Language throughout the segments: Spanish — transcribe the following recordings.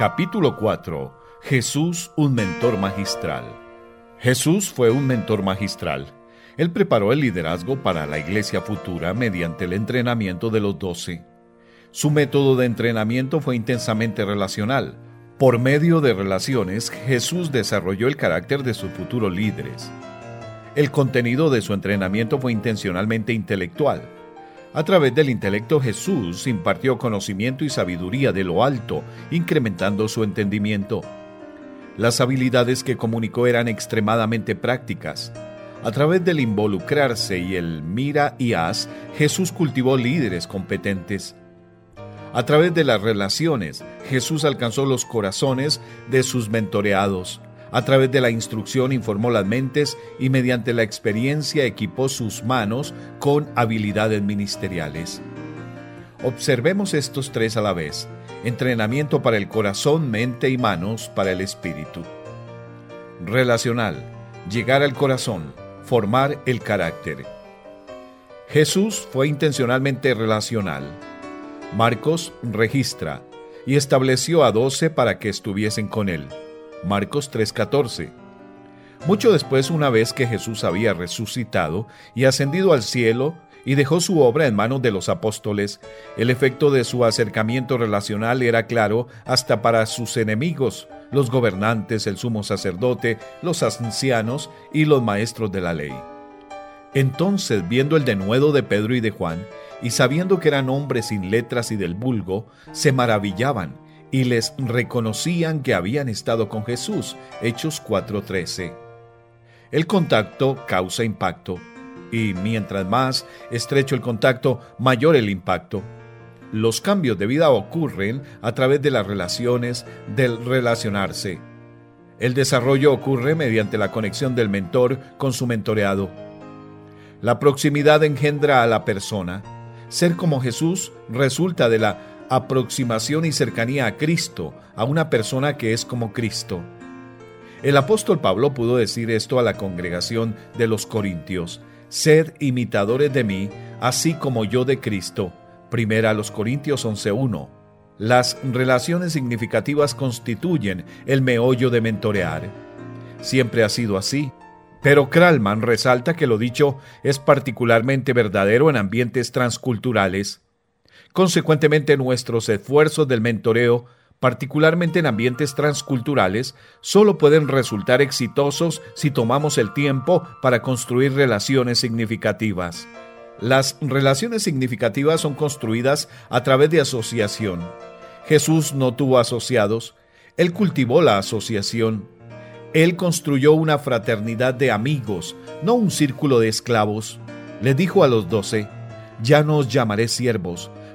Capítulo 4. Jesús, un mentor magistral. Jesús fue un mentor magistral. Él preparó el liderazgo para la iglesia futura mediante el entrenamiento de los doce. Su método de entrenamiento fue intensamente relacional. Por medio de relaciones, Jesús desarrolló el carácter de sus futuros líderes. El contenido de su entrenamiento fue intencionalmente intelectual a través del intelecto Jesús impartió conocimiento y sabiduría de lo alto, incrementando su entendimiento. Las habilidades que comunicó eran extremadamente prácticas. A través del involucrarse y el mira y haz, Jesús cultivó líderes competentes. A través de las relaciones, Jesús alcanzó los corazones de sus mentoreados. A través de la instrucción informó las mentes y mediante la experiencia equipó sus manos con habilidades ministeriales. Observemos estos tres a la vez. Entrenamiento para el corazón, mente y manos para el espíritu. Relacional. Llegar al corazón. Formar el carácter. Jesús fue intencionalmente relacional. Marcos registra y estableció a doce para que estuviesen con él. Marcos 3:14. Mucho después, una vez que Jesús había resucitado y ascendido al cielo, y dejó su obra en manos de los apóstoles, el efecto de su acercamiento relacional era claro hasta para sus enemigos, los gobernantes, el sumo sacerdote, los ancianos y los maestros de la ley. Entonces, viendo el denuedo de Pedro y de Juan, y sabiendo que eran hombres sin letras y del vulgo, se maravillaban y les reconocían que habían estado con Jesús. Hechos 4:13. El contacto causa impacto y mientras más estrecho el contacto, mayor el impacto. Los cambios de vida ocurren a través de las relaciones, del relacionarse. El desarrollo ocurre mediante la conexión del mentor con su mentoreado. La proximidad engendra a la persona. Ser como Jesús resulta de la aproximación y cercanía a Cristo, a una persona que es como Cristo. El apóstol Pablo pudo decir esto a la congregación de los Corintios, sed imitadores de mí, así como yo de Cristo. Primera a los Corintios 11.1. Las relaciones significativas constituyen el meollo de mentorear. Siempre ha sido así. Pero Kralman resalta que lo dicho es particularmente verdadero en ambientes transculturales. Consecuentemente, nuestros esfuerzos del mentoreo, particularmente en ambientes transculturales, solo pueden resultar exitosos si tomamos el tiempo para construir relaciones significativas. Las relaciones significativas son construidas a través de asociación. Jesús no tuvo asociados, Él cultivó la asociación. Él construyó una fraternidad de amigos, no un círculo de esclavos. Le dijo a los doce, ya no os llamaré siervos,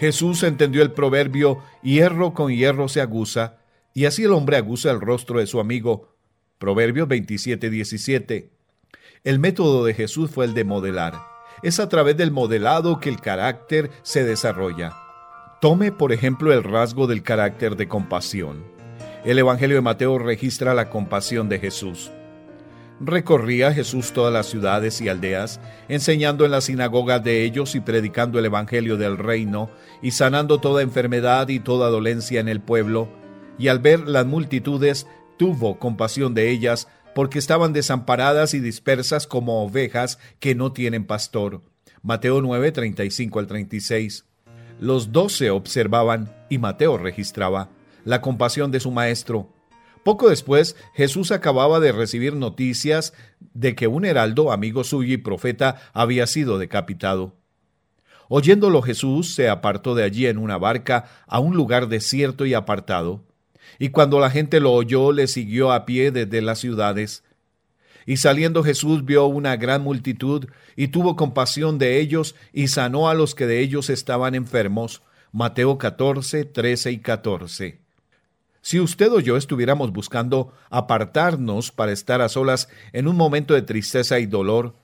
Jesús entendió el proverbio hierro con hierro se aguza, y así el hombre aguza el rostro de su amigo. Proverbios 27, 17. El método de Jesús fue el de modelar. Es a través del modelado que el carácter se desarrolla. Tome, por ejemplo, el rasgo del carácter de compasión. El Evangelio de Mateo registra la compasión de Jesús. Recorría Jesús todas las ciudades y aldeas, enseñando en las sinagogas de ellos y predicando el Evangelio del reino, y sanando toda enfermedad y toda dolencia en el pueblo, y al ver las multitudes, tuvo compasión de ellas, porque estaban desamparadas y dispersas como ovejas que no tienen pastor. Mateo 9, 35 al 36. Los doce observaban, y Mateo registraba, la compasión de su maestro, poco después, Jesús acababa de recibir noticias de que un heraldo, amigo suyo y profeta, había sido decapitado. Oyéndolo Jesús se apartó de allí en una barca a un lugar desierto y apartado. Y cuando la gente lo oyó, le siguió a pie desde las ciudades. Y saliendo Jesús vio una gran multitud, y tuvo compasión de ellos, y sanó a los que de ellos estaban enfermos. Mateo 14, 13 y 14. Si usted o yo estuviéramos buscando apartarnos para estar a solas en un momento de tristeza y dolor,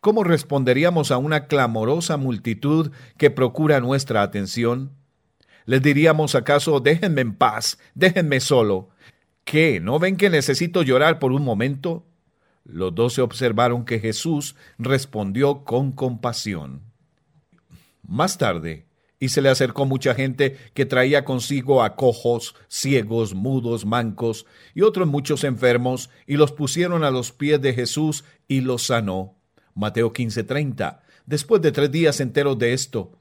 ¿cómo responderíamos a una clamorosa multitud que procura nuestra atención? ¿Les diríamos acaso, déjenme en paz, déjenme solo? ¿Qué? ¿No ven que necesito llorar por un momento? Los doce observaron que Jesús respondió con compasión. Más tarde, y se le acercó mucha gente que traía consigo a cojos, ciegos, mudos, mancos y otros muchos enfermos, y los pusieron a los pies de Jesús y los sanó. Mateo 15:30. Después de tres días enteros de esto.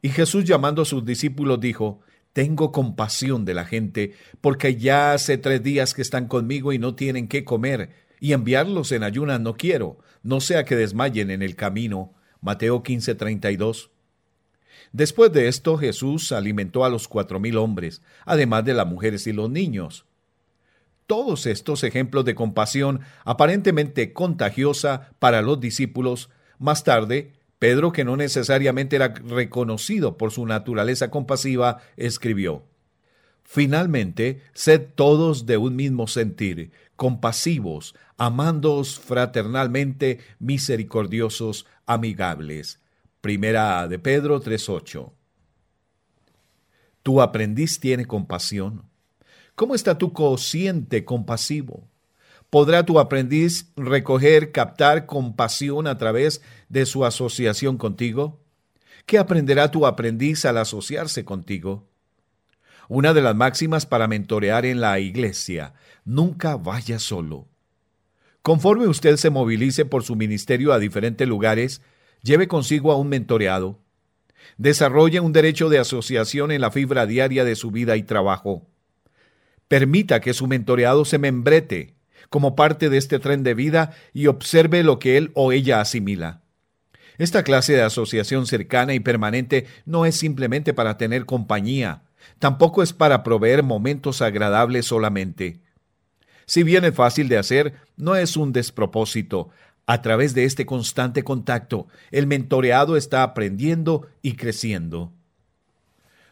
Y Jesús llamando a sus discípulos dijo, Tengo compasión de la gente, porque ya hace tres días que están conmigo y no tienen qué comer, y enviarlos en ayunas no quiero, no sea que desmayen en el camino. Mateo 15:32. Después de esto Jesús alimentó a los cuatro mil hombres, además de las mujeres y los niños. Todos estos ejemplos de compasión aparentemente contagiosa para los discípulos, más tarde, Pedro, que no necesariamente era reconocido por su naturaleza compasiva, escribió, Finalmente, sed todos de un mismo sentir, compasivos, amándoos fraternalmente, misericordiosos, amigables Primera de Pedro 3.8. Tu aprendiz tiene compasión. ¿Cómo está tu cociente compasivo? ¿Podrá tu aprendiz recoger, captar compasión a través de su asociación contigo? ¿Qué aprenderá tu aprendiz al asociarse contigo? Una de las máximas para mentorear en la iglesia, nunca vaya solo. Conforme usted se movilice por su ministerio a diferentes lugares, lleve consigo a un mentoreado. Desarrolle un derecho de asociación en la fibra diaria de su vida y trabajo. Permita que su mentoreado se membrete como parte de este tren de vida y observe lo que él o ella asimila. Esta clase de asociación cercana y permanente no es simplemente para tener compañía, tampoco es para proveer momentos agradables solamente. Si bien es fácil de hacer, no es un despropósito, a través de este constante contacto, el mentoreado está aprendiendo y creciendo.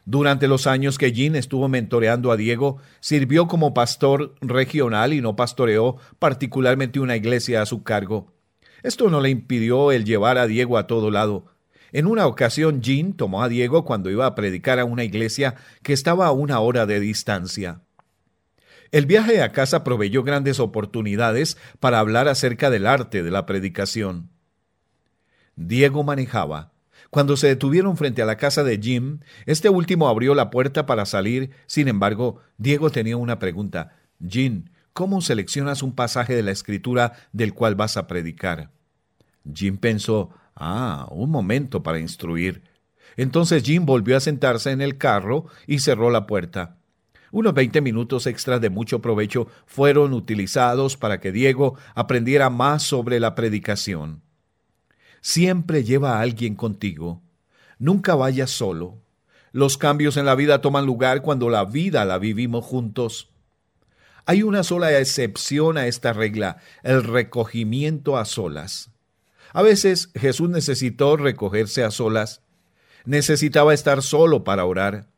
Durante los años que Jean estuvo mentoreando a Diego, sirvió como pastor regional y no pastoreó particularmente una iglesia a su cargo. Esto no le impidió el llevar a Diego a todo lado. En una ocasión, Jean tomó a Diego cuando iba a predicar a una iglesia que estaba a una hora de distancia. El viaje a casa proveyó grandes oportunidades para hablar acerca del arte de la predicación. Diego manejaba. Cuando se detuvieron frente a la casa de Jim, este último abrió la puerta para salir. Sin embargo, Diego tenía una pregunta. Jim, ¿cómo seleccionas un pasaje de la escritura del cual vas a predicar? Jim pensó, ah, un momento para instruir. Entonces Jim volvió a sentarse en el carro y cerró la puerta. Unos 20 minutos extras de mucho provecho fueron utilizados para que Diego aprendiera más sobre la predicación. Siempre lleva a alguien contigo. Nunca vayas solo. Los cambios en la vida toman lugar cuando la vida la vivimos juntos. Hay una sola excepción a esta regla, el recogimiento a solas. A veces Jesús necesitó recogerse a solas. Necesitaba estar solo para orar.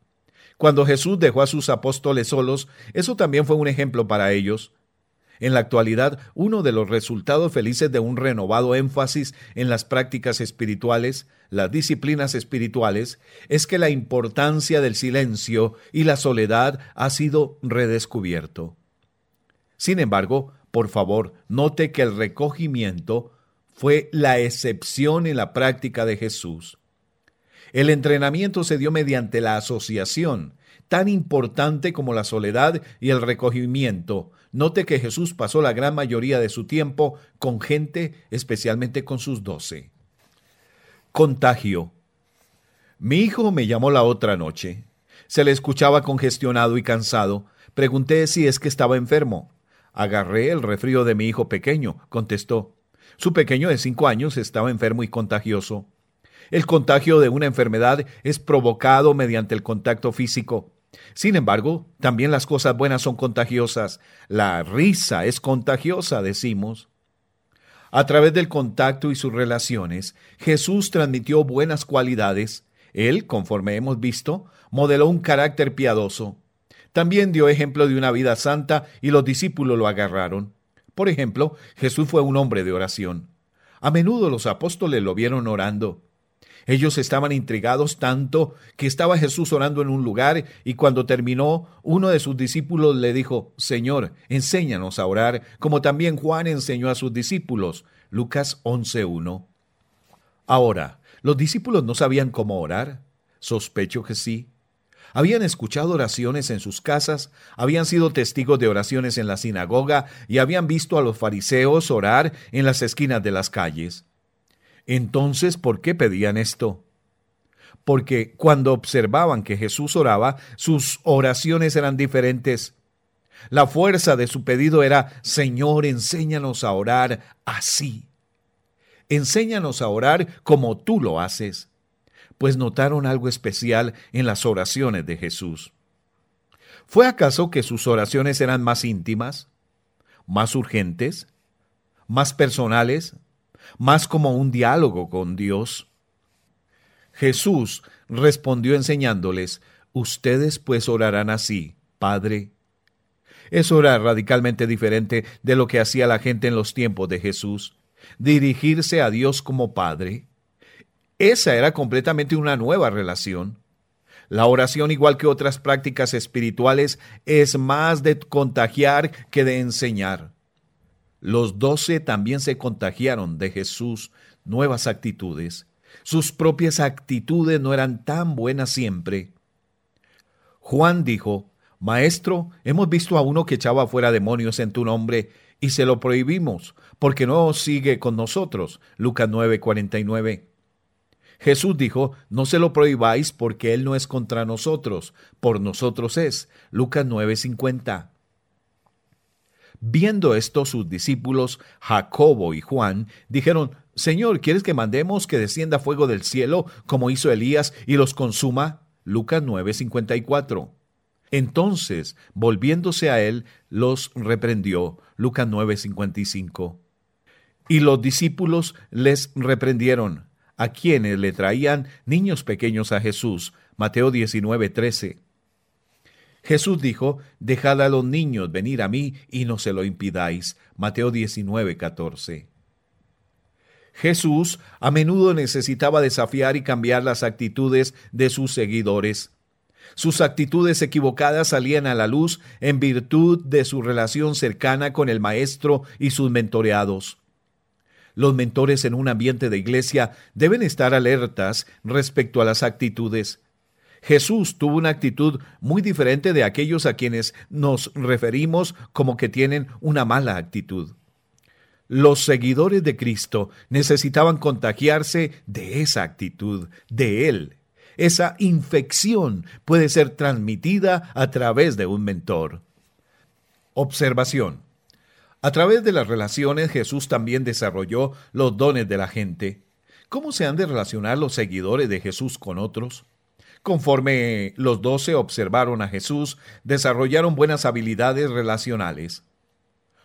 Cuando Jesús dejó a sus apóstoles solos, eso también fue un ejemplo para ellos. En la actualidad, uno de los resultados felices de un renovado énfasis en las prácticas espirituales, las disciplinas espirituales, es que la importancia del silencio y la soledad ha sido redescubierto. Sin embargo, por favor, note que el recogimiento fue la excepción en la práctica de Jesús. El entrenamiento se dio mediante la asociación, tan importante como la soledad y el recogimiento. Note que Jesús pasó la gran mayoría de su tiempo con gente, especialmente con sus doce. Contagio. Mi hijo me llamó la otra noche. Se le escuchaba congestionado y cansado. Pregunté si es que estaba enfermo. Agarré el refrío de mi hijo pequeño, contestó. Su pequeño de cinco años estaba enfermo y contagioso. El contagio de una enfermedad es provocado mediante el contacto físico. Sin embargo, también las cosas buenas son contagiosas. La risa es contagiosa, decimos. A través del contacto y sus relaciones, Jesús transmitió buenas cualidades. Él, conforme hemos visto, modeló un carácter piadoso. También dio ejemplo de una vida santa y los discípulos lo agarraron. Por ejemplo, Jesús fue un hombre de oración. A menudo los apóstoles lo vieron orando. Ellos estaban intrigados tanto que estaba Jesús orando en un lugar y cuando terminó, uno de sus discípulos le dijo, Señor, enséñanos a orar, como también Juan enseñó a sus discípulos. Lucas 11.1. Ahora, ¿los discípulos no sabían cómo orar? Sospecho que sí. Habían escuchado oraciones en sus casas, habían sido testigos de oraciones en la sinagoga y habían visto a los fariseos orar en las esquinas de las calles. Entonces, ¿por qué pedían esto? Porque cuando observaban que Jesús oraba, sus oraciones eran diferentes. La fuerza de su pedido era, Señor, enséñanos a orar así. Enséñanos a orar como tú lo haces pues notaron algo especial en las oraciones de Jesús. ¿Fue acaso que sus oraciones eran más íntimas, más urgentes, más personales, más como un diálogo con Dios? Jesús respondió enseñándoles, Ustedes pues orarán así, Padre. Eso era radicalmente diferente de lo que hacía la gente en los tiempos de Jesús, dirigirse a Dios como Padre. Esa era completamente una nueva relación. La oración, igual que otras prácticas espirituales, es más de contagiar que de enseñar. Los doce también se contagiaron de Jesús nuevas actitudes. Sus propias actitudes no eran tan buenas siempre. Juan dijo, Maestro, hemos visto a uno que echaba fuera demonios en tu nombre y se lo prohibimos, porque no sigue con nosotros. Lucas 9:49. Jesús dijo, no se lo prohibáis porque Él no es contra nosotros, por nosotros es. Lucas 9:50. Viendo esto sus discípulos, Jacobo y Juan, dijeron, Señor, ¿quieres que mandemos que descienda fuego del cielo como hizo Elías y los consuma? Lucas 9:54. Entonces, volviéndose a él, los reprendió. Lucas 9:55. Y los discípulos les reprendieron a quienes le traían niños pequeños a Jesús. Mateo 19:13. Jesús dijo, Dejad a los niños venir a mí y no se lo impidáis. Mateo 19:14. Jesús a menudo necesitaba desafiar y cambiar las actitudes de sus seguidores. Sus actitudes equivocadas salían a la luz en virtud de su relación cercana con el Maestro y sus mentoreados. Los mentores en un ambiente de iglesia deben estar alertas respecto a las actitudes. Jesús tuvo una actitud muy diferente de aquellos a quienes nos referimos como que tienen una mala actitud. Los seguidores de Cristo necesitaban contagiarse de esa actitud, de Él. Esa infección puede ser transmitida a través de un mentor. Observación. A través de las relaciones Jesús también desarrolló los dones de la gente. ¿Cómo se han de relacionar los seguidores de Jesús con otros? Conforme los doce observaron a Jesús, desarrollaron buenas habilidades relacionales.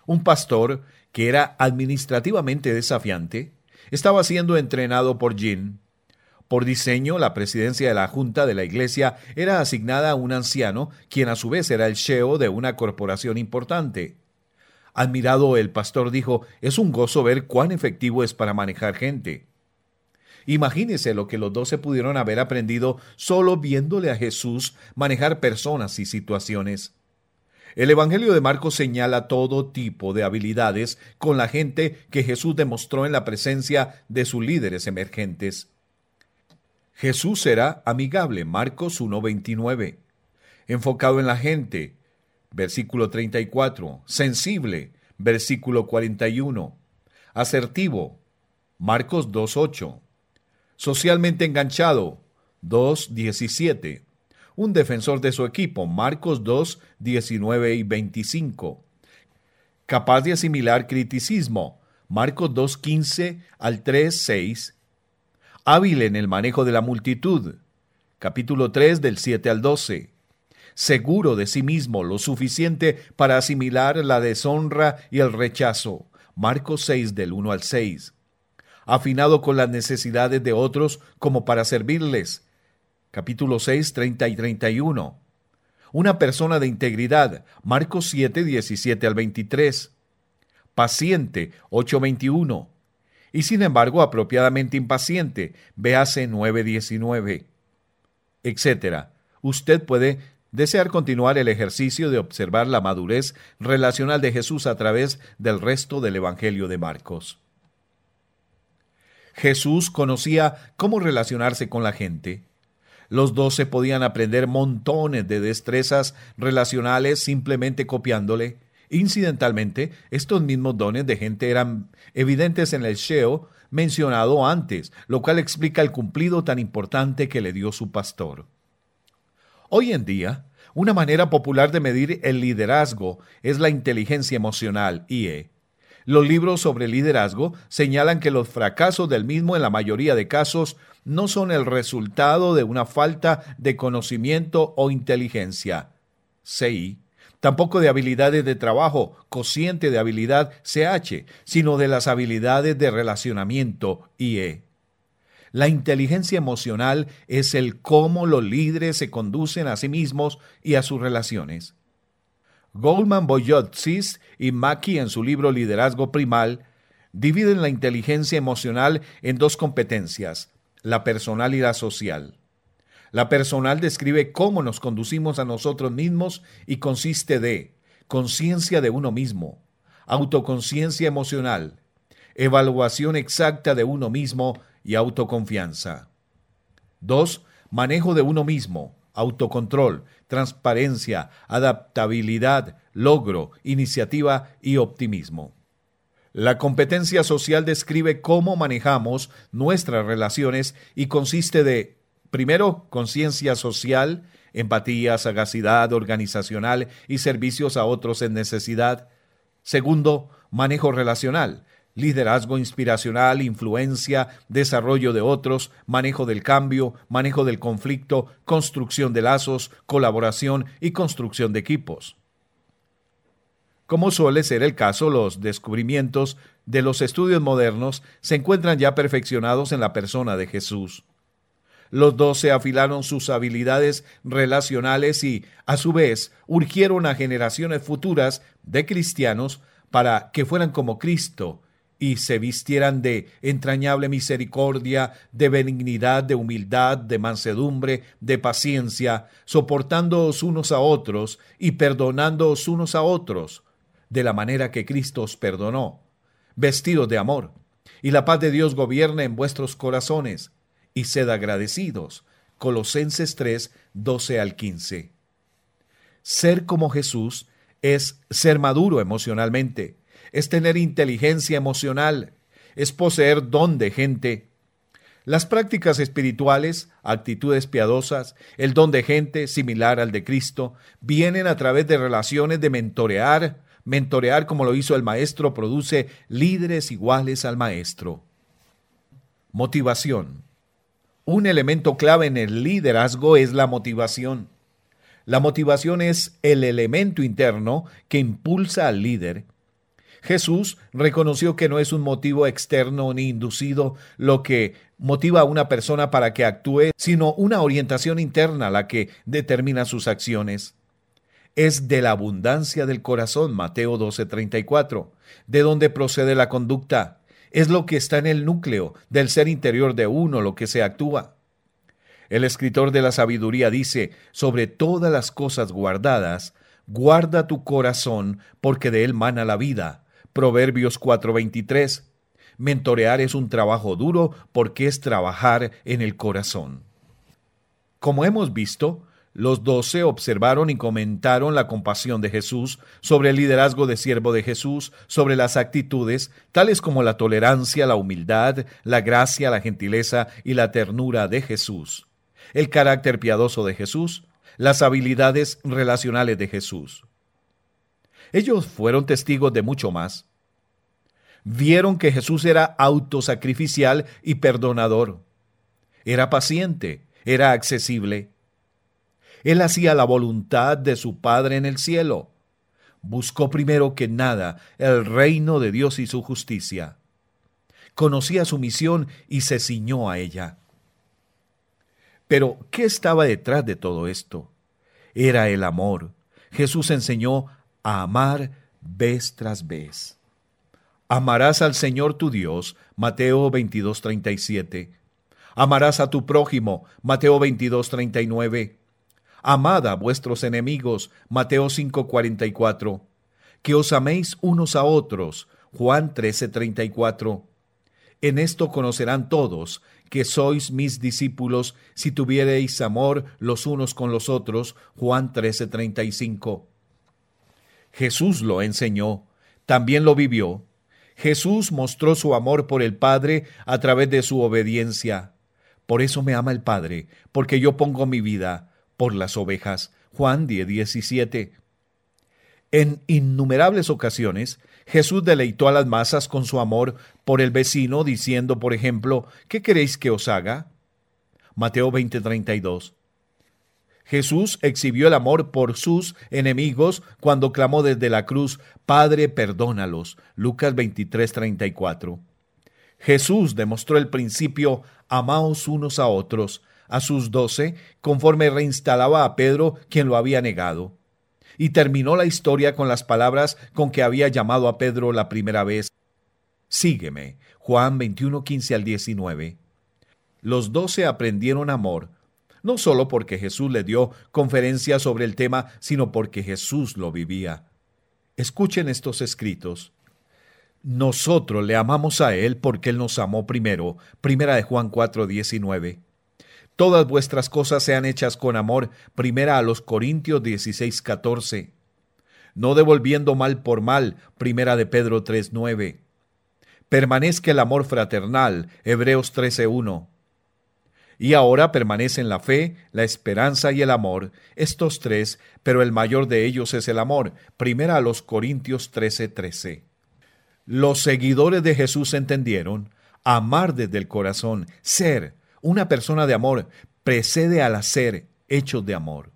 Un pastor, que era administrativamente desafiante, estaba siendo entrenado por Jin. Por diseño, la presidencia de la Junta de la Iglesia era asignada a un anciano, quien a su vez era el CEO de una corporación importante. Admirado el pastor dijo, es un gozo ver cuán efectivo es para manejar gente. Imagínese lo que los doce pudieron haber aprendido solo viéndole a Jesús manejar personas y situaciones. El Evangelio de Marcos señala todo tipo de habilidades con la gente que Jesús demostró en la presencia de sus líderes emergentes. Jesús era amigable, Marcos 1.29, enfocado en la gente, versículo 34, sensible, versículo 41, asertivo, Marcos 2.8, socialmente enganchado, 2.17, un defensor de su equipo, Marcos 2, 19 y 25, capaz de asimilar criticismo, Marcos 2, 15 al 3, 6, hábil en el manejo de la multitud, capítulo 3 del 7 al 12, seguro de sí mismo lo suficiente para asimilar la deshonra y el rechazo. Marcos 6 del 1 al 6. Afinado con las necesidades de otros como para servirles. Capítulo 6, 30 y 31. una persona de integridad, Marcos 7, 17 al 23, paciente, 8.21, y sin embargo apropiadamente impaciente, véase 9.19, etc. Usted puede desear continuar el ejercicio de observar la madurez relacional de Jesús a través del resto del Evangelio de Marcos. Jesús conocía cómo relacionarse con la gente. Los doce podían aprender montones de destrezas relacionales simplemente copiándole. Incidentalmente, estos mismos dones de gente eran evidentes en el Sheo mencionado antes, lo cual explica el cumplido tan importante que le dio su pastor. Hoy en día, una manera popular de medir el liderazgo es la inteligencia emocional, IE. Los libros sobre liderazgo señalan que los fracasos del mismo en la mayoría de casos no son el resultado de una falta de conocimiento o inteligencia, CI, tampoco de habilidades de trabajo, cociente de habilidad, CH, sino de las habilidades de relacionamiento, IE. La inteligencia emocional es el cómo los líderes se conducen a sí mismos y a sus relaciones. Goldman Boyotsis y Mackey en su libro Liderazgo Primal dividen la inteligencia emocional en dos competencias, la personal y la social. La personal describe cómo nos conducimos a nosotros mismos y consiste de conciencia de uno mismo, autoconciencia emocional, evaluación exacta de uno mismo y autoconfianza. 2. Manejo de uno mismo, autocontrol, transparencia, adaptabilidad, logro, iniciativa y optimismo. La competencia social describe cómo manejamos nuestras relaciones y consiste de, primero, conciencia social, empatía, sagacidad organizacional y servicios a otros en necesidad. Segundo, manejo relacional, liderazgo inspiracional, influencia, desarrollo de otros, manejo del cambio, manejo del conflicto, construcción de lazos, colaboración y construcción de equipos. Como suele ser el caso, los descubrimientos de los estudios modernos se encuentran ya perfeccionados en la persona de Jesús. Los doce afilaron sus habilidades relacionales y, a su vez, urgieron a generaciones futuras de cristianos para que fueran como Cristo, y se vistieran de entrañable misericordia, de benignidad, de humildad, de mansedumbre, de paciencia, soportándoos unos a otros y perdonándoos unos a otros, de la manera que Cristo os perdonó, vestidos de amor. Y la paz de Dios gobierne en vuestros corazones, y sed agradecidos. Colosenses 3, 12 al 15. Ser como Jesús es ser maduro emocionalmente, es tener inteligencia emocional, es poseer don de gente. Las prácticas espirituales, actitudes piadosas, el don de gente similar al de Cristo, vienen a través de relaciones de mentorear. Mentorear como lo hizo el maestro produce líderes iguales al maestro. Motivación. Un elemento clave en el liderazgo es la motivación. La motivación es el elemento interno que impulsa al líder Jesús reconoció que no es un motivo externo ni inducido lo que motiva a una persona para que actúe, sino una orientación interna la que determina sus acciones. Es de la abundancia del corazón, Mateo 12:34, de donde procede la conducta. Es lo que está en el núcleo del ser interior de uno lo que se actúa. El escritor de la sabiduría dice, sobre todas las cosas guardadas, guarda tu corazón, porque de él mana la vida. Proverbios 4:23. Mentorear es un trabajo duro porque es trabajar en el corazón. Como hemos visto, los doce observaron y comentaron la compasión de Jesús, sobre el liderazgo de siervo de Jesús, sobre las actitudes, tales como la tolerancia, la humildad, la gracia, la gentileza y la ternura de Jesús, el carácter piadoso de Jesús, las habilidades relacionales de Jesús. Ellos fueron testigos de mucho más. Vieron que Jesús era autosacrificial y perdonador. Era paciente, era accesible. Él hacía la voluntad de su Padre en el cielo. Buscó primero que nada el reino de Dios y su justicia. Conocía su misión y se ciñó a ella. Pero, ¿qué estaba detrás de todo esto? era el amor. Jesús enseñó a amar vez tras vez. Amarás al Señor tu Dios, Mateo 22:37. Amarás a tu prójimo, Mateo 22:39. Amad a vuestros enemigos, Mateo 5:44. Que os améis unos a otros, Juan 13:34. En esto conocerán todos que sois mis discípulos si tuviereis amor los unos con los otros. Juan 13:35. Jesús lo enseñó, también lo vivió. Jesús mostró su amor por el Padre a través de su obediencia. Por eso me ama el Padre, porque yo pongo mi vida por las ovejas. Juan 10, 17. En innumerables ocasiones, Jesús deleitó a las masas con su amor por el vecino, diciendo, por ejemplo, ¿qué queréis que os haga? Mateo 20:32. Jesús exhibió el amor por sus enemigos cuando clamó desde la cruz, Padre, perdónalos. Lucas 23:34. Jesús demostró el principio, amaos unos a otros, a sus doce, conforme reinstalaba a Pedro, quien lo había negado y terminó la historia con las palabras con que había llamado a Pedro la primera vez. Sígueme. Juan 21, 15 al 19. Los doce aprendieron amor, no solo porque Jesús le dio conferencias sobre el tema, sino porque Jesús lo vivía. Escuchen estos escritos. Nosotros le amamos a Él porque Él nos amó primero. Primera de Juan 4, 19. Todas vuestras cosas sean hechas con amor. Primera a los Corintios 16, 14. No devolviendo mal por mal. Primera de Pedro 3, 9. Permanezca el amor fraternal. Hebreos 13, 1. Y ahora permanecen la fe, la esperanza y el amor, estos tres, pero el mayor de ellos es el amor. Primera a los Corintios 13, 13. Los seguidores de Jesús entendieron amar desde el corazón, ser, una persona de amor precede al hacer hechos de amor.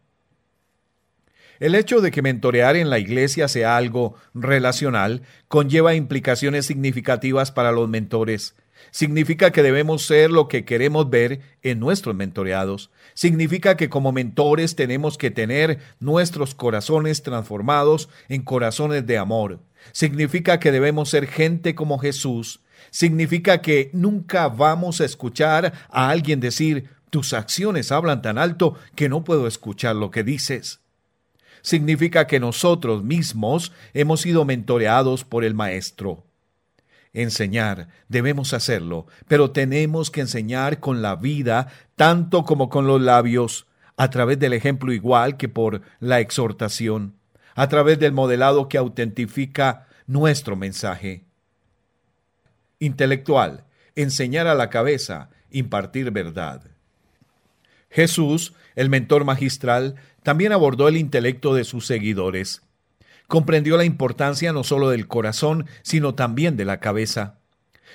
El hecho de que mentorear en la iglesia sea algo relacional conlleva implicaciones significativas para los mentores. Significa que debemos ser lo que queremos ver en nuestros mentoreados. Significa que como mentores tenemos que tener nuestros corazones transformados en corazones de amor. Significa que debemos ser gente como Jesús, significa que nunca vamos a escuchar a alguien decir, tus acciones hablan tan alto que no puedo escuchar lo que dices. Significa que nosotros mismos hemos sido mentoreados por el Maestro. Enseñar, debemos hacerlo, pero tenemos que enseñar con la vida, tanto como con los labios, a través del ejemplo igual que por la exhortación, a través del modelado que autentifica nuestro mensaje intelectual, enseñar a la cabeza, impartir verdad. Jesús, el mentor magistral, también abordó el intelecto de sus seguidores. Comprendió la importancia no solo del corazón, sino también de la cabeza.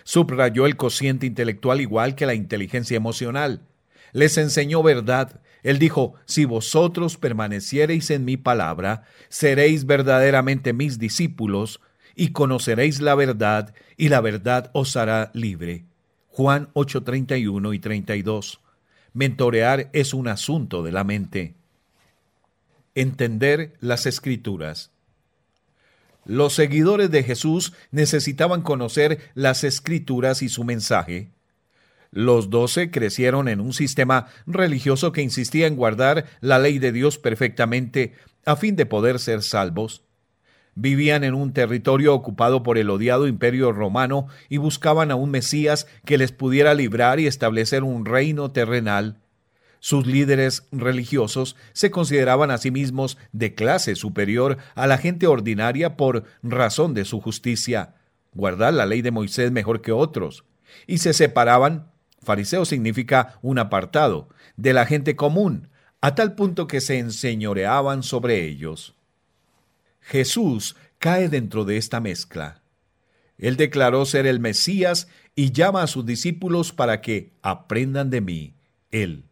Subrayó el cociente intelectual igual que la inteligencia emocional. Les enseñó verdad. Él dijo, si vosotros permaneciereis en mi palabra, seréis verdaderamente mis discípulos, y conoceréis la verdad, y la verdad os hará libre. Juan 8:31 y 32. Mentorear es un asunto de la mente. Entender las escrituras. Los seguidores de Jesús necesitaban conocer las escrituras y su mensaje. Los doce crecieron en un sistema religioso que insistía en guardar la ley de Dios perfectamente a fin de poder ser salvos. Vivían en un territorio ocupado por el odiado imperio romano y buscaban a un Mesías que les pudiera librar y establecer un reino terrenal. Sus líderes religiosos se consideraban a sí mismos de clase superior a la gente ordinaria por razón de su justicia, guardar la ley de Moisés mejor que otros, y se separaban, fariseo significa un apartado, de la gente común, a tal punto que se enseñoreaban sobre ellos. Jesús cae dentro de esta mezcla. Él declaró ser el Mesías y llama a sus discípulos para que aprendan de mí, Él.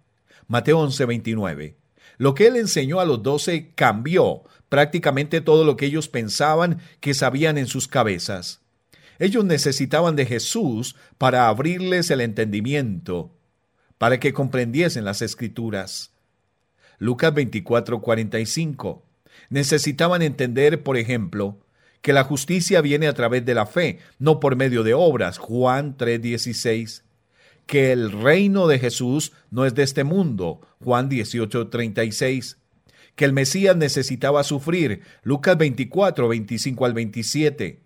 Mateo 11:29. Lo que Él enseñó a los doce cambió prácticamente todo lo que ellos pensaban que sabían en sus cabezas. Ellos necesitaban de Jesús para abrirles el entendimiento, para que comprendiesen las escrituras. Lucas 24, 45. Necesitaban entender, por ejemplo, que la justicia viene a través de la fe, no por medio de obras, Juan 3:16, que el reino de Jesús no es de este mundo, Juan 18:36, que el Mesías necesitaba sufrir, Lucas 24, 25 al 27,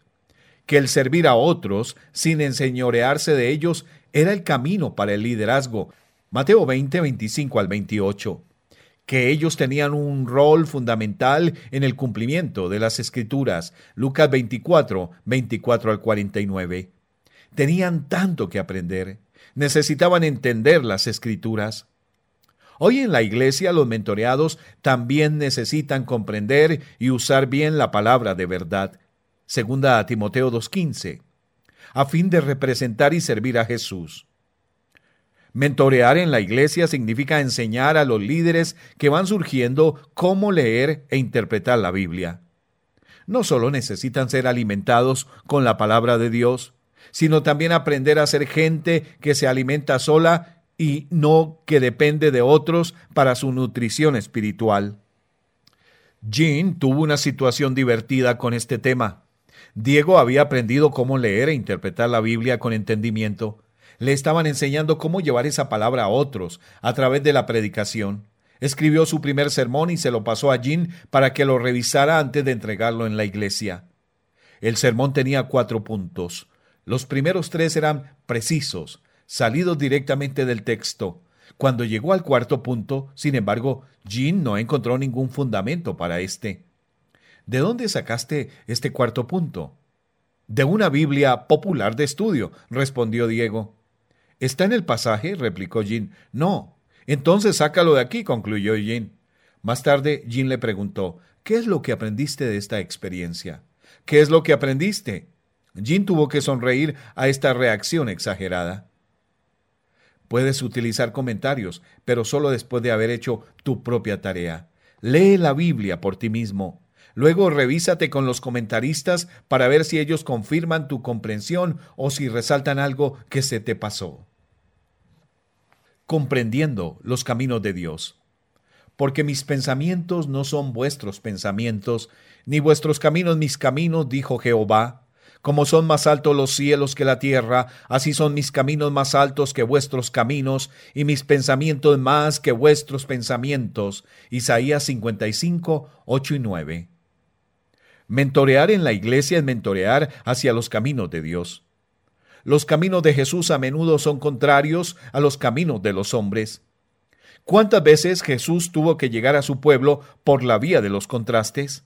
que el servir a otros sin enseñorearse de ellos era el camino para el liderazgo, Mateo 20, 25 al 28 que ellos tenían un rol fundamental en el cumplimiento de las escrituras. Lucas 24, 24 al 49. Tenían tanto que aprender. Necesitaban entender las escrituras. Hoy en la iglesia los mentoreados también necesitan comprender y usar bien la palabra de verdad. Segunda a Timoteo 2.15. A fin de representar y servir a Jesús. Mentorear en la iglesia significa enseñar a los líderes que van surgiendo cómo leer e interpretar la Biblia. No solo necesitan ser alimentados con la palabra de Dios, sino también aprender a ser gente que se alimenta sola y no que depende de otros para su nutrición espiritual. Jean tuvo una situación divertida con este tema. Diego había aprendido cómo leer e interpretar la Biblia con entendimiento, le estaban enseñando cómo llevar esa palabra a otros a través de la predicación. Escribió su primer sermón y se lo pasó a Jean para que lo revisara antes de entregarlo en la iglesia. El sermón tenía cuatro puntos. Los primeros tres eran precisos, salidos directamente del texto. Cuando llegó al cuarto punto, sin embargo, Jean no encontró ningún fundamento para este. ¿De dónde sacaste este cuarto punto? De una Biblia popular de estudio, respondió Diego. ¿Está en el pasaje? replicó Jean. No. Entonces sácalo de aquí, concluyó Jean. Más tarde, Jean le preguntó, ¿qué es lo que aprendiste de esta experiencia? ¿Qué es lo que aprendiste? Jean tuvo que sonreír a esta reacción exagerada. Puedes utilizar comentarios, pero solo después de haber hecho tu propia tarea. Lee la Biblia por ti mismo. Luego revísate con los comentaristas para ver si ellos confirman tu comprensión o si resaltan algo que se te pasó. Comprendiendo los caminos de Dios. Porque mis pensamientos no son vuestros pensamientos, ni vuestros caminos mis caminos, dijo Jehová. Como son más altos los cielos que la tierra, así son mis caminos más altos que vuestros caminos, y mis pensamientos más que vuestros pensamientos. Isaías 55, 8 y 9. Mentorear en la iglesia es mentorear hacia los caminos de Dios. Los caminos de Jesús a menudo son contrarios a los caminos de los hombres. ¿Cuántas veces Jesús tuvo que llegar a su pueblo por la vía de los contrastes?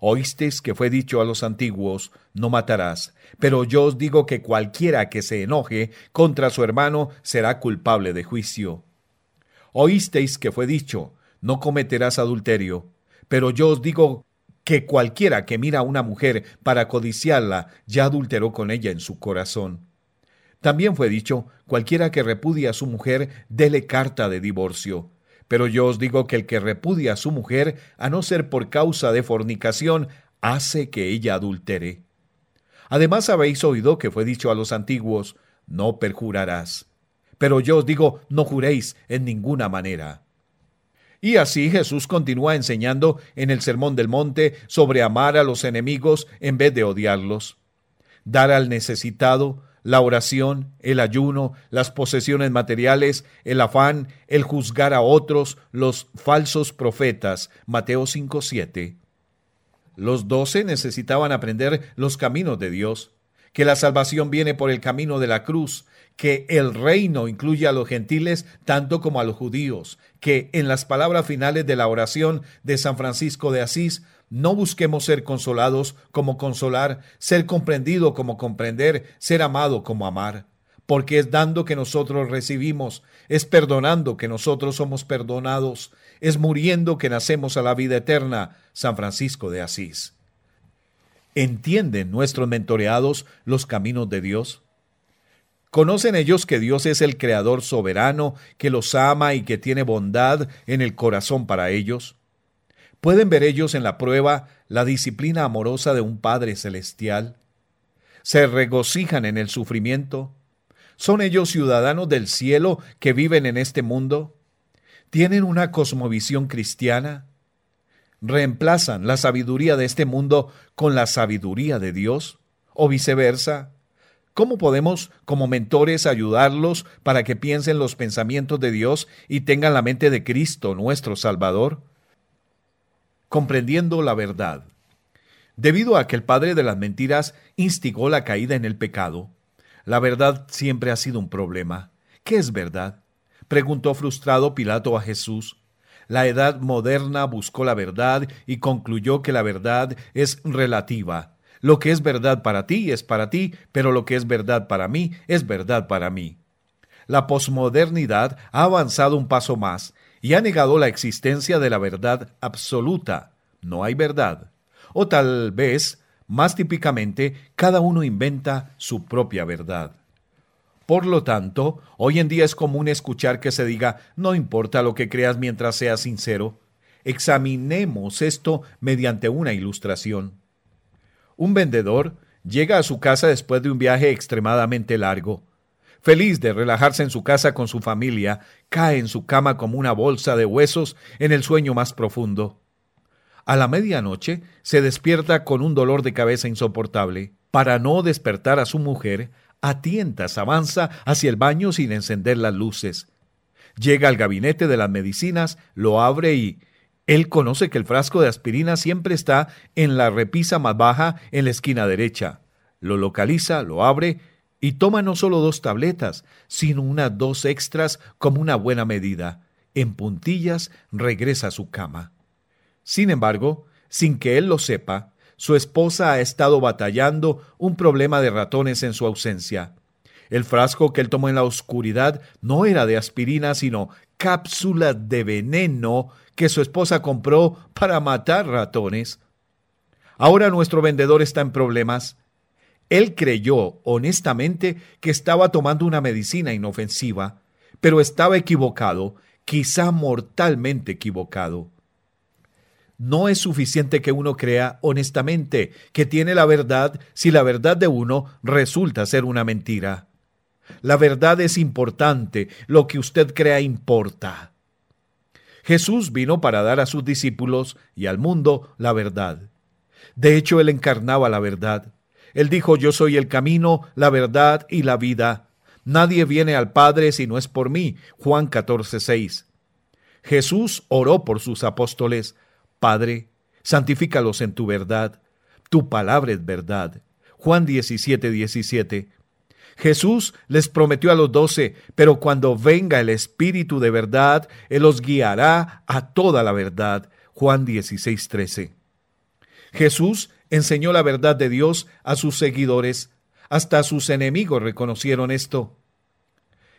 Oísteis que fue dicho a los antiguos, no matarás, pero yo os digo que cualquiera que se enoje contra su hermano será culpable de juicio. Oísteis que fue dicho, no cometerás adulterio, pero yo os digo que cualquiera que mira a una mujer para codiciarla ya adulteró con ella en su corazón. También fue dicho, cualquiera que repudia a su mujer, dele carta de divorcio. Pero yo os digo que el que repudia a su mujer, a no ser por causa de fornicación, hace que ella adultere. Además habéis oído que fue dicho a los antiguos, no perjurarás. Pero yo os digo, no juréis en ninguna manera. Y así Jesús continúa enseñando en el Sermón del Monte sobre amar a los enemigos en vez de odiarlos, dar al necesitado, la oración, el ayuno, las posesiones materiales, el afán, el juzgar a otros, los falsos profetas. Mateo 5:7. Los doce necesitaban aprender los caminos de Dios, que la salvación viene por el camino de la cruz, que el reino incluye a los gentiles tanto como a los judíos, que en las palabras finales de la oración de San Francisco de Asís no busquemos ser consolados como consolar, ser comprendido como comprender, ser amado como amar, porque es dando que nosotros recibimos, es perdonando que nosotros somos perdonados, es muriendo que nacemos a la vida eterna. San Francisco de Asís. ¿Entienden nuestros mentoreados los caminos de Dios? ¿Conocen ellos que Dios es el Creador soberano, que los ama y que tiene bondad en el corazón para ellos? ¿Pueden ver ellos en la prueba la disciplina amorosa de un Padre celestial? ¿Se regocijan en el sufrimiento? ¿Son ellos ciudadanos del cielo que viven en este mundo? ¿Tienen una cosmovisión cristiana? ¿Reemplazan la sabiduría de este mundo con la sabiduría de Dios? ¿O viceversa? ¿Cómo podemos, como mentores, ayudarlos para que piensen los pensamientos de Dios y tengan la mente de Cristo, nuestro Salvador? Comprendiendo la verdad. Debido a que el padre de las mentiras instigó la caída en el pecado, la verdad siempre ha sido un problema. ¿Qué es verdad? Preguntó frustrado Pilato a Jesús. La edad moderna buscó la verdad y concluyó que la verdad es relativa lo que es verdad para ti es para ti, pero lo que es verdad para mí es verdad para mí. La posmodernidad ha avanzado un paso más y ha negado la existencia de la verdad absoluta. No hay verdad. O tal vez, más típicamente, cada uno inventa su propia verdad. Por lo tanto, hoy en día es común escuchar que se diga, no importa lo que creas mientras seas sincero. Examinemos esto mediante una ilustración. Un vendedor llega a su casa después de un viaje extremadamente largo. Feliz de relajarse en su casa con su familia, cae en su cama como una bolsa de huesos en el sueño más profundo. A la medianoche se despierta con un dolor de cabeza insoportable. Para no despertar a su mujer, a tientas avanza hacia el baño sin encender las luces. Llega al gabinete de las medicinas, lo abre y, él conoce que el frasco de aspirina siempre está en la repisa más baja en la esquina derecha. Lo localiza, lo abre y toma no solo dos tabletas, sino unas dos extras como una buena medida. En puntillas regresa a su cama. Sin embargo, sin que él lo sepa, su esposa ha estado batallando un problema de ratones en su ausencia. El frasco que él tomó en la oscuridad no era de aspirina, sino cápsulas de veneno que su esposa compró para matar ratones. Ahora nuestro vendedor está en problemas. Él creyó honestamente que estaba tomando una medicina inofensiva, pero estaba equivocado, quizá mortalmente equivocado. No es suficiente que uno crea honestamente que tiene la verdad si la verdad de uno resulta ser una mentira. La verdad es importante, lo que usted crea importa. Jesús vino para dar a sus discípulos y al mundo la verdad. De hecho, Él encarnaba la verdad. Él dijo, yo soy el camino, la verdad y la vida. Nadie viene al Padre si no es por mí. Juan 14, 6. Jesús oró por sus apóstoles. Padre, santifícalos en tu verdad. Tu palabra es verdad. Juan 17, 17. Jesús les prometió a los doce, pero cuando venga el Espíritu de verdad, Él los guiará a toda la verdad. Juan 16, 13. Jesús enseñó la verdad de Dios a sus seguidores, hasta sus enemigos reconocieron esto.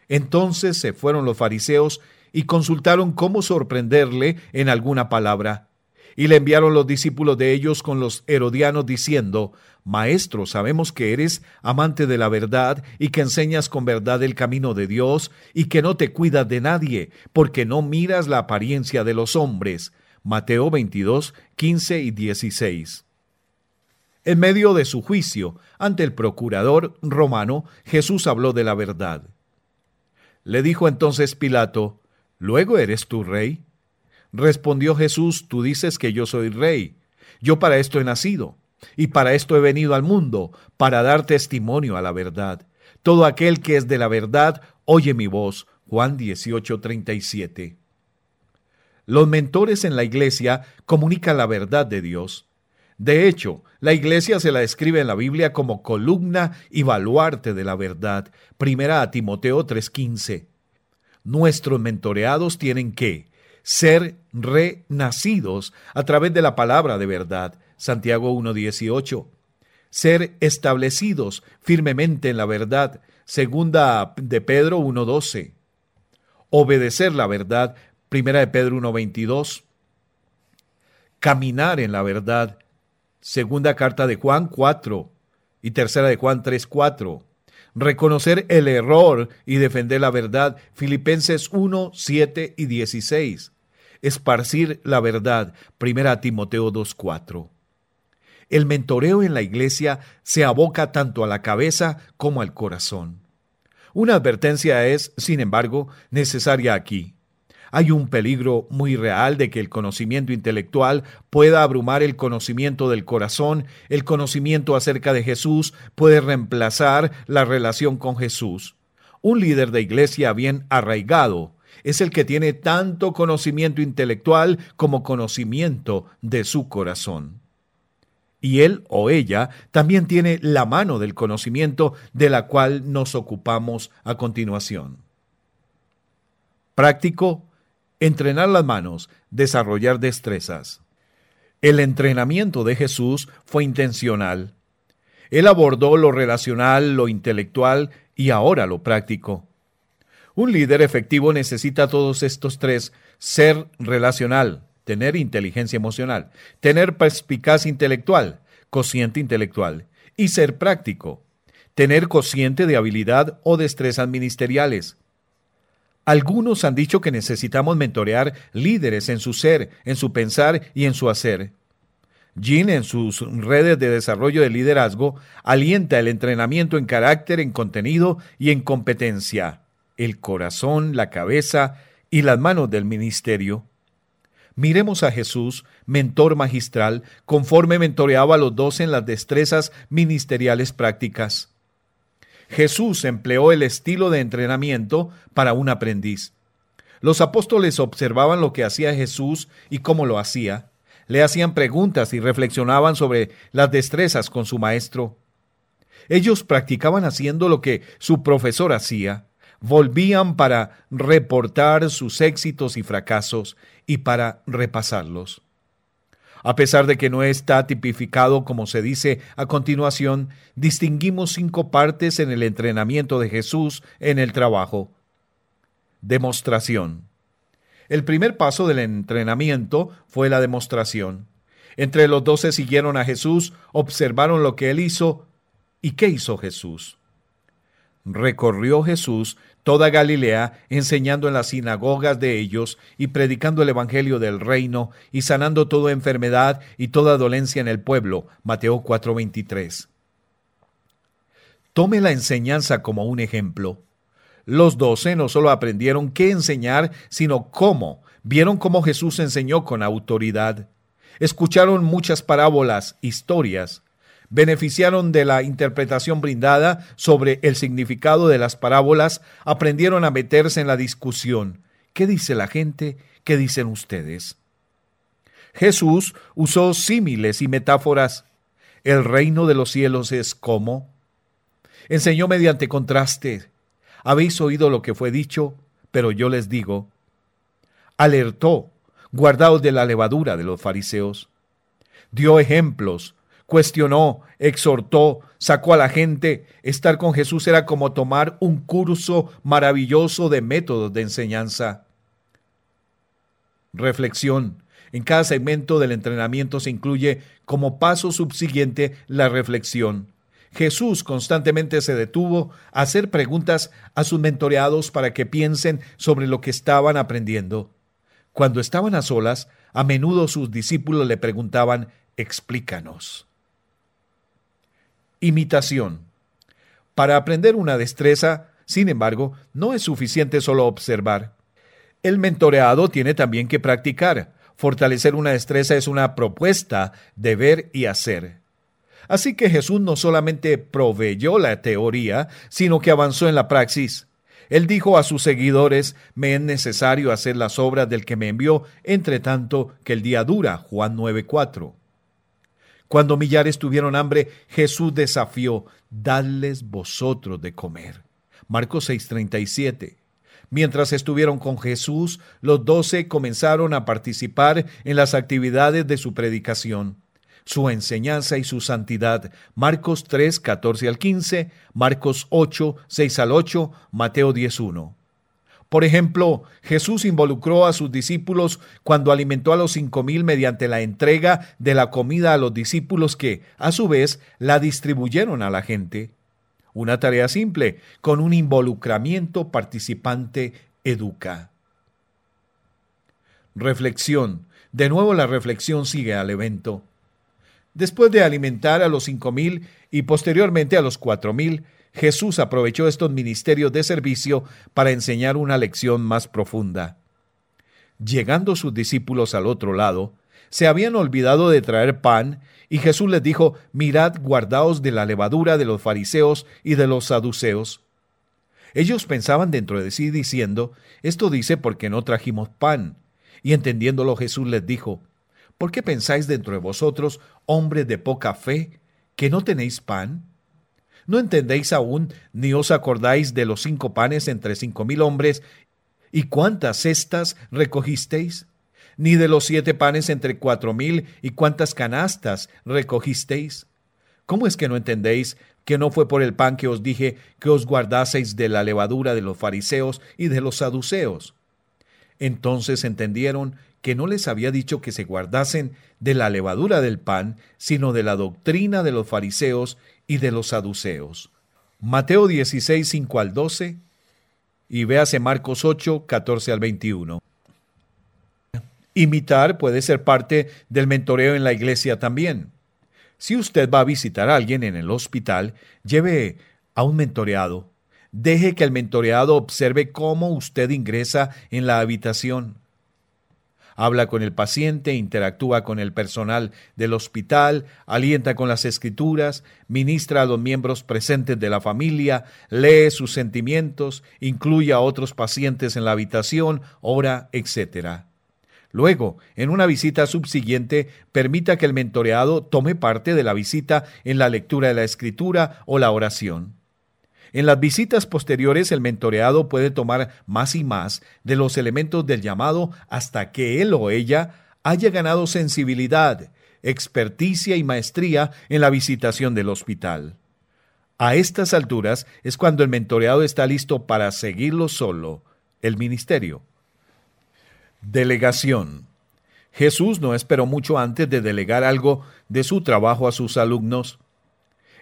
Entonces se fueron los fariseos y consultaron cómo sorprenderle en alguna palabra. Y le enviaron los discípulos de ellos con los herodianos diciendo, Maestro, sabemos que eres amante de la verdad y que enseñas con verdad el camino de Dios y que no te cuidas de nadie, porque no miras la apariencia de los hombres. Mateo 22, 15 y 16. En medio de su juicio ante el procurador romano, Jesús habló de la verdad. Le dijo entonces Pilato, ¿Luego eres tú rey? Respondió Jesús, tú dices que yo soy rey. Yo para esto he nacido, y para esto he venido al mundo, para dar testimonio a la verdad. Todo aquel que es de la verdad, oye mi voz. Juan 18:37. Los mentores en la iglesia comunican la verdad de Dios. De hecho, la iglesia se la describe en la Biblia como columna y baluarte de la verdad. Primera a Timoteo 3:15. Nuestros mentoreados tienen que ser renacidos a través de la palabra de verdad, Santiago 1.18, ser establecidos firmemente en la verdad, segunda de Pedro 1.12, obedecer la verdad, primera de Pedro 1.22, caminar en la verdad, segunda carta de Juan 4 y tercera de Juan 3.4, reconocer el error y defender la verdad, Filipenses 1, 7 y 16, esparcir la verdad. Primera Timoteo 2.4. El mentoreo en la iglesia se aboca tanto a la cabeza como al corazón. Una advertencia es, sin embargo, necesaria aquí. Hay un peligro muy real de que el conocimiento intelectual pueda abrumar el conocimiento del corazón, el conocimiento acerca de Jesús puede reemplazar la relación con Jesús. Un líder de iglesia bien arraigado es el que tiene tanto conocimiento intelectual como conocimiento de su corazón. Y él o ella también tiene la mano del conocimiento de la cual nos ocupamos a continuación. Práctico, entrenar las manos, desarrollar destrezas. El entrenamiento de Jesús fue intencional. Él abordó lo relacional, lo intelectual y ahora lo práctico. Un líder efectivo necesita todos estos tres, ser relacional, tener inteligencia emocional, tener perspicacia intelectual, cociente intelectual, y ser práctico, tener cociente de habilidad o destrezas ministeriales. Algunos han dicho que necesitamos mentorear líderes en su ser, en su pensar y en su hacer. Jean, en sus redes de desarrollo de liderazgo, alienta el entrenamiento en carácter, en contenido y en competencia el corazón, la cabeza y las manos del ministerio. Miremos a Jesús, mentor magistral, conforme mentoreaba a los dos en las destrezas ministeriales prácticas. Jesús empleó el estilo de entrenamiento para un aprendiz. Los apóstoles observaban lo que hacía Jesús y cómo lo hacía. Le hacían preguntas y reflexionaban sobre las destrezas con su maestro. Ellos practicaban haciendo lo que su profesor hacía volvían para reportar sus éxitos y fracasos y para repasarlos. A pesar de que no está tipificado como se dice a continuación, distinguimos cinco partes en el entrenamiento de Jesús en el trabajo. Demostración. El primer paso del entrenamiento fue la demostración. Entre los doce siguieron a Jesús, observaron lo que él hizo. ¿Y qué hizo Jesús? Recorrió Jesús toda Galilea, enseñando en las sinagogas de ellos y predicando el Evangelio del reino y sanando toda enfermedad y toda dolencia en el pueblo. Mateo 4:23. Tome la enseñanza como un ejemplo. Los doce no solo aprendieron qué enseñar, sino cómo. Vieron cómo Jesús enseñó con autoridad. Escucharon muchas parábolas, historias, beneficiaron de la interpretación brindada sobre el significado de las parábolas, aprendieron a meterse en la discusión. ¿Qué dice la gente? ¿Qué dicen ustedes? Jesús usó símiles y metáforas. El reino de los cielos es como. Enseñó mediante contraste. Habéis oído lo que fue dicho, pero yo les digo. Alertó, guardaos de la levadura de los fariseos. Dio ejemplos, cuestionó, exhortó, sacó a la gente. Estar con Jesús era como tomar un curso maravilloso de métodos de enseñanza. Reflexión. En cada segmento del entrenamiento se incluye como paso subsiguiente la reflexión. Jesús constantemente se detuvo a hacer preguntas a sus mentoreados para que piensen sobre lo que estaban aprendiendo. Cuando estaban a solas, a menudo sus discípulos le preguntaban, explícanos. Imitación. Para aprender una destreza, sin embargo, no es suficiente solo observar. El mentoreado tiene también que practicar. Fortalecer una destreza es una propuesta de ver y hacer. Así que Jesús no solamente proveyó la teoría, sino que avanzó en la praxis. Él dijo a sus seguidores, me es necesario hacer las obras del que me envió, entre tanto que el día dura. Juan 9:4. Cuando millares tuvieron hambre, Jesús desafió, dadles vosotros de comer. Marcos 6:37. Mientras estuvieron con Jesús, los doce comenzaron a participar en las actividades de su predicación, su enseñanza y su santidad. Marcos 3, 14 al 15, Marcos 8, 6 al 8, Mateo 10, por ejemplo, Jesús involucró a sus discípulos cuando alimentó a los cinco mil mediante la entrega de la comida a los discípulos que, a su vez, la distribuyeron a la gente. Una tarea simple, con un involucramiento participante educa. Reflexión. De nuevo la reflexión sigue al evento. Después de alimentar a los cinco mil y posteriormente a los cuatro mil, Jesús aprovechó estos ministerios de servicio para enseñar una lección más profunda. Llegando sus discípulos al otro lado, se habían olvidado de traer pan, y Jesús les dijo, Mirad, guardaos de la levadura de los fariseos y de los saduceos. Ellos pensaban dentro de sí diciendo, Esto dice porque no trajimos pan. Y entendiéndolo Jesús les dijo, ¿Por qué pensáis dentro de vosotros, hombres de poca fe, que no tenéis pan? ¿No entendéis aún, ni os acordáis de los cinco panes entre cinco mil hombres, y cuántas cestas recogisteis? Ni de los siete panes entre cuatro mil, y cuántas canastas recogisteis? ¿Cómo es que no entendéis que no fue por el pan que os dije que os guardaseis de la levadura de los fariseos y de los saduceos? Entonces entendieron que no les había dicho que se guardasen de la levadura del pan, sino de la doctrina de los fariseos y de los saduceos. Mateo 16, 5 al 12 y véase Marcos 8, 14 al 21. Imitar puede ser parte del mentoreo en la iglesia también. Si usted va a visitar a alguien en el hospital, lleve a un mentoreado. Deje que el mentoreado observe cómo usted ingresa en la habitación habla con el paciente, interactúa con el personal del hospital, alienta con las escrituras, ministra a los miembros presentes de la familia, lee sus sentimientos, incluye a otros pacientes en la habitación, ora, etc. Luego, en una visita subsiguiente, permita que el mentoreado tome parte de la visita en la lectura de la escritura o la oración. En las visitas posteriores el mentoreado puede tomar más y más de los elementos del llamado hasta que él o ella haya ganado sensibilidad, experticia y maestría en la visitación del hospital. A estas alturas es cuando el mentoreado está listo para seguirlo solo, el ministerio. Delegación. Jesús no esperó mucho antes de delegar algo de su trabajo a sus alumnos.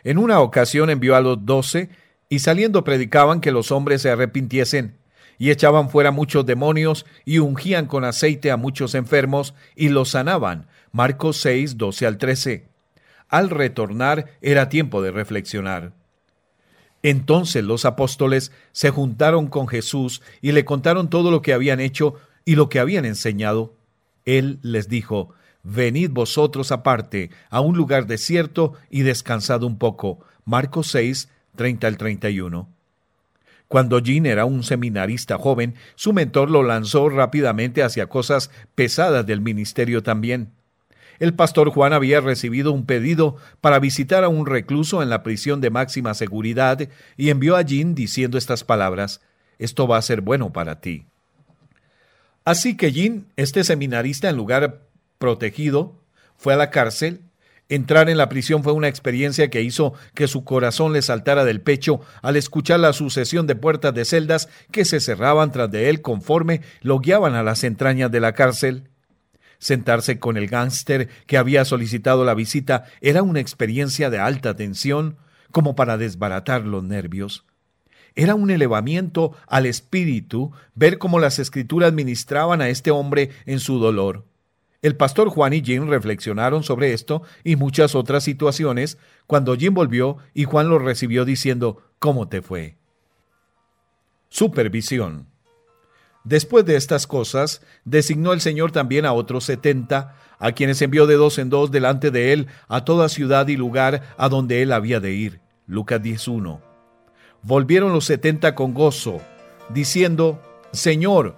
En una ocasión envió a los doce y saliendo predicaban que los hombres se arrepintiesen, y echaban fuera muchos demonios, y ungían con aceite a muchos enfermos, y los sanaban. Marcos 6, 12 al 13. Al retornar era tiempo de reflexionar. Entonces los apóstoles se juntaron con Jesús y le contaron todo lo que habían hecho y lo que habían enseñado. Él les dijo, Venid vosotros aparte a un lugar desierto y descansad un poco. Marcos 6, 30 al 31. Cuando Jean era un seminarista joven, su mentor lo lanzó rápidamente hacia cosas pesadas del ministerio también. El pastor Juan había recibido un pedido para visitar a un recluso en la prisión de máxima seguridad y envió a Jean diciendo estas palabras, Esto va a ser bueno para ti. Así que Jean, este seminarista en lugar protegido, fue a la cárcel Entrar en la prisión fue una experiencia que hizo que su corazón le saltara del pecho al escuchar la sucesión de puertas de celdas que se cerraban tras de él conforme lo guiaban a las entrañas de la cárcel. Sentarse con el gángster que había solicitado la visita era una experiencia de alta tensión, como para desbaratar los nervios. Era un elevamiento al espíritu ver cómo las escrituras ministraban a este hombre en su dolor. El pastor Juan y Jim reflexionaron sobre esto y muchas otras situaciones cuando Jim volvió y Juan lo recibió diciendo, ¿cómo te fue? Supervisión. Después de estas cosas, designó el Señor también a otros setenta, a quienes envió de dos en dos delante de él a toda ciudad y lugar a donde él había de ir. Lucas 10.1. Volvieron los setenta con gozo, diciendo, Señor,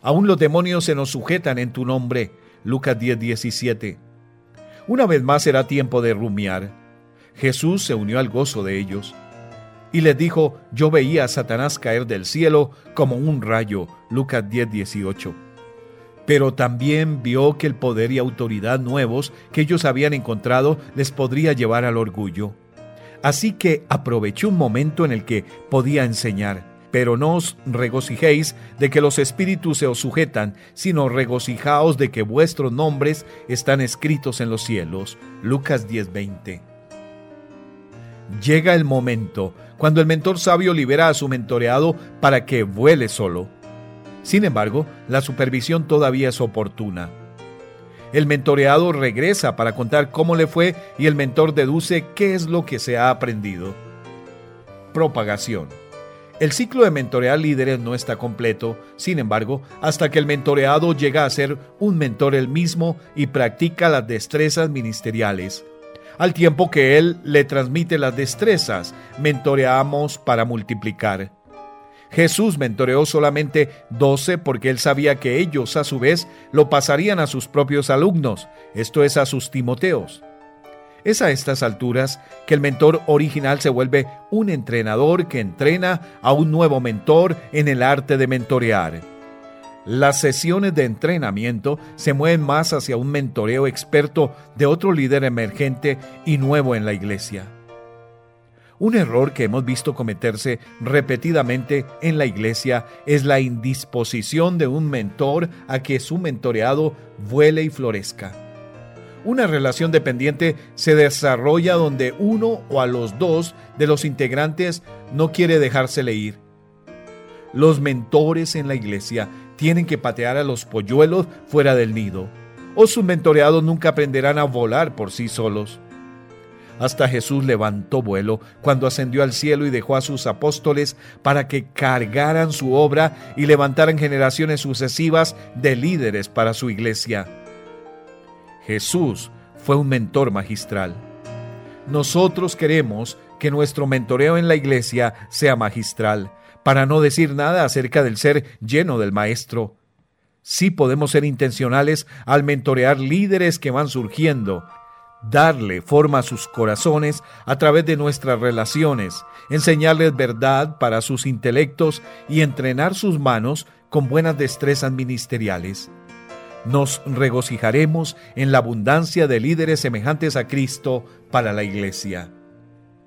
aún los demonios se nos sujetan en tu nombre. Lucas 10:17. Una vez más será tiempo de rumiar. Jesús se unió al gozo de ellos y les dijo, yo veía a Satanás caer del cielo como un rayo. Lucas 10:18. Pero también vio que el poder y autoridad nuevos que ellos habían encontrado les podría llevar al orgullo. Así que aprovechó un momento en el que podía enseñar pero no os regocijéis de que los espíritus se os sujetan, sino regocijaos de que vuestros nombres están escritos en los cielos. Lucas 10:20. Llega el momento cuando el mentor sabio libera a su mentoreado para que vuele solo. Sin embargo, la supervisión todavía es oportuna. El mentoreado regresa para contar cómo le fue y el mentor deduce qué es lo que se ha aprendido. Propagación. El ciclo de mentorear líderes no está completo, sin embargo, hasta que el mentoreado llega a ser un mentor él mismo y practica las destrezas ministeriales. Al tiempo que él le transmite las destrezas, mentoreamos para multiplicar. Jesús mentoreó solamente doce porque él sabía que ellos a su vez lo pasarían a sus propios alumnos, esto es a sus Timoteos. Es a estas alturas que el mentor original se vuelve un entrenador que entrena a un nuevo mentor en el arte de mentorear. Las sesiones de entrenamiento se mueven más hacia un mentoreo experto de otro líder emergente y nuevo en la iglesia. Un error que hemos visto cometerse repetidamente en la iglesia es la indisposición de un mentor a que su mentoreado vuele y florezca. Una relación dependiente se desarrolla donde uno o a los dos de los integrantes no quiere dejársele ir. Los mentores en la iglesia tienen que patear a los polluelos fuera del nido, o sus mentoreados nunca aprenderán a volar por sí solos. Hasta Jesús levantó vuelo cuando ascendió al cielo y dejó a sus apóstoles para que cargaran su obra y levantaran generaciones sucesivas de líderes para su iglesia. Jesús fue un mentor magistral. Nosotros queremos que nuestro mentoreo en la iglesia sea magistral, para no decir nada acerca del ser lleno del Maestro. Sí podemos ser intencionales al mentorear líderes que van surgiendo, darle forma a sus corazones a través de nuestras relaciones, enseñarles verdad para sus intelectos y entrenar sus manos con buenas destrezas ministeriales nos regocijaremos en la abundancia de líderes semejantes a Cristo para la iglesia.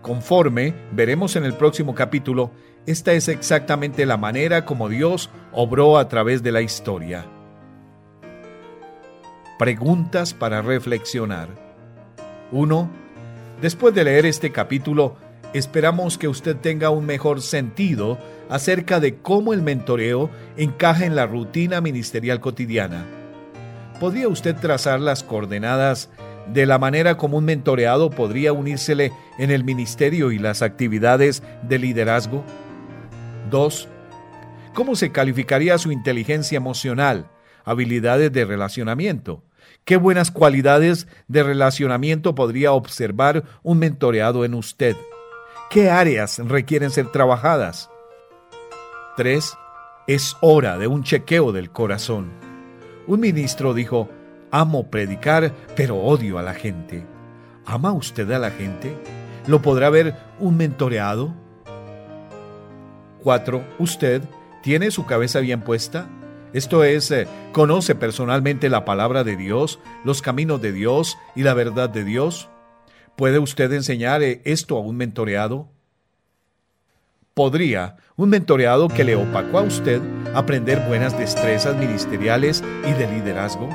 Conforme veremos en el próximo capítulo, esta es exactamente la manera como Dios obró a través de la historia. Preguntas para reflexionar. 1. Después de leer este capítulo, esperamos que usted tenga un mejor sentido acerca de cómo el mentoreo encaja en la rutina ministerial cotidiana. ¿Podría usted trazar las coordenadas de la manera como un mentoreado podría unírsele en el ministerio y las actividades de liderazgo? 2. ¿Cómo se calificaría su inteligencia emocional, habilidades de relacionamiento? ¿Qué buenas cualidades de relacionamiento podría observar un mentoreado en usted? ¿Qué áreas requieren ser trabajadas? 3. Es hora de un chequeo del corazón. Un ministro dijo, amo predicar, pero odio a la gente. ¿Ama usted a la gente? ¿Lo podrá ver un mentoreado? 4. ¿Usted tiene su cabeza bien puesta? Esto es, eh, ¿conoce personalmente la palabra de Dios, los caminos de Dios y la verdad de Dios? ¿Puede usted enseñar eh, esto a un mentoreado? ¿Podría un mentoreado que le opacó a usted aprender buenas destrezas ministeriales y de liderazgo?